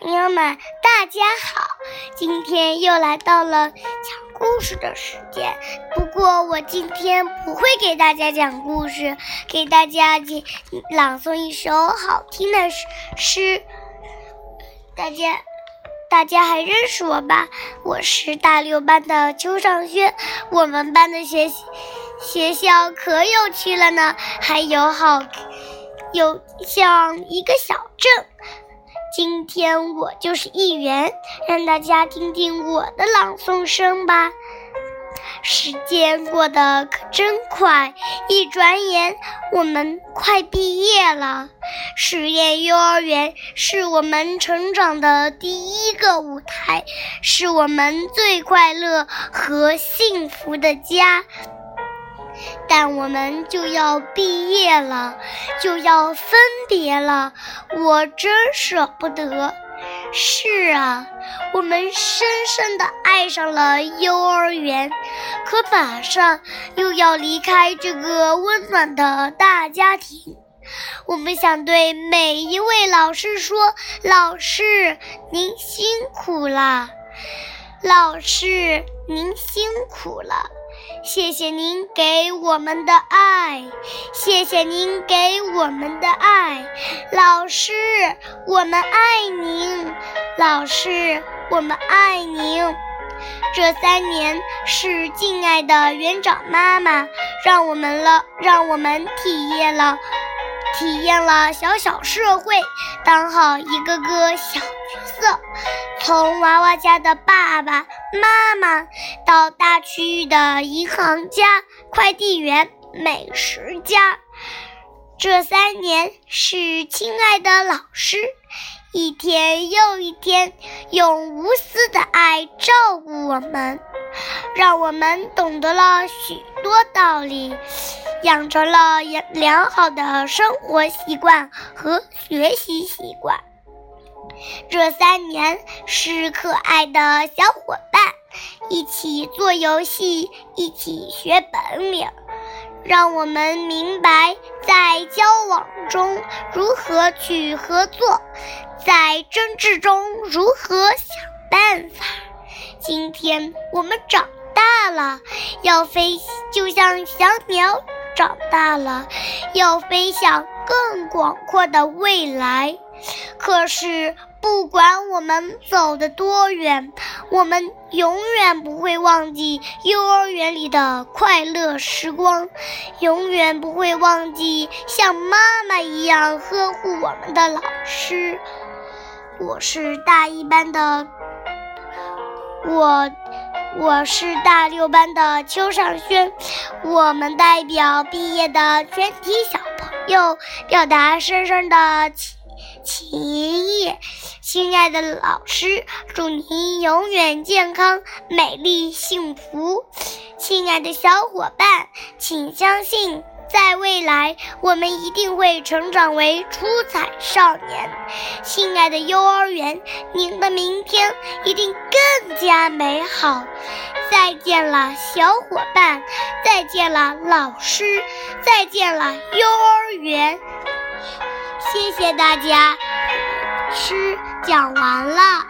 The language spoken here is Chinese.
朋友们，大家好！今天又来到了讲故事的时间。不过我今天不会给大家讲故事，给大家讲朗诵一首好听的诗。大家，大家还认识我吧？我是大六班的邱尚轩。我们班的学学校可有趣了呢，还有好有像一个小镇。今天我就是一员，让大家听听我的朗诵声吧。时间过得可真快，一转眼我们快毕业了。实验幼儿园是我们成长的第一个舞台，是我们最快乐和幸福的家。但我们就要毕业了，就要分别了，我真舍不得。是啊，我们深深的爱上了幼儿园，可马上又要离开这个温暖的大家庭。我们想对每一位老师说：“老师，您辛苦了，老师，您辛苦了。”谢谢您给我们的爱，谢谢您给我们的爱，老师，我们爱您，老师，我们爱您。这三年是敬爱的园长妈妈让我们了，让我们体验了，体验了小小社会，当好一个个小角色。从娃娃家的爸爸妈妈到大区域的银行家、快递员、美食家，这三年是亲爱的老师，一天又一天用无私的爱照顾我们，让我们懂得了许多道理，养成了良良好的生活习惯和学习习惯。这三年是可爱的小伙，一起做游戏，一起学本领，让我们明白在交往中如何去合作，在争执中如何想办法。今天我们长大了，要飞，就像小鸟长大了，要飞向更广阔的未来。可是。不管我们走得多远，我们永远不会忘记幼儿园里的快乐时光，永远不会忘记像妈妈一样呵护我们的老师。我是大一班的，我我是大六班的邱尚轩，我们代表毕业的全体小朋友，表达深深的情情谊。亲爱的老师，祝您永远健康、美丽、幸福。亲爱的小伙伴，请相信，在未来我们一定会成长为出彩少年。亲爱的幼儿园，您的明天一定更加美好。再见了，小伙伴！再见了，老师！再见了，幼儿园！谢谢大家。师讲完了。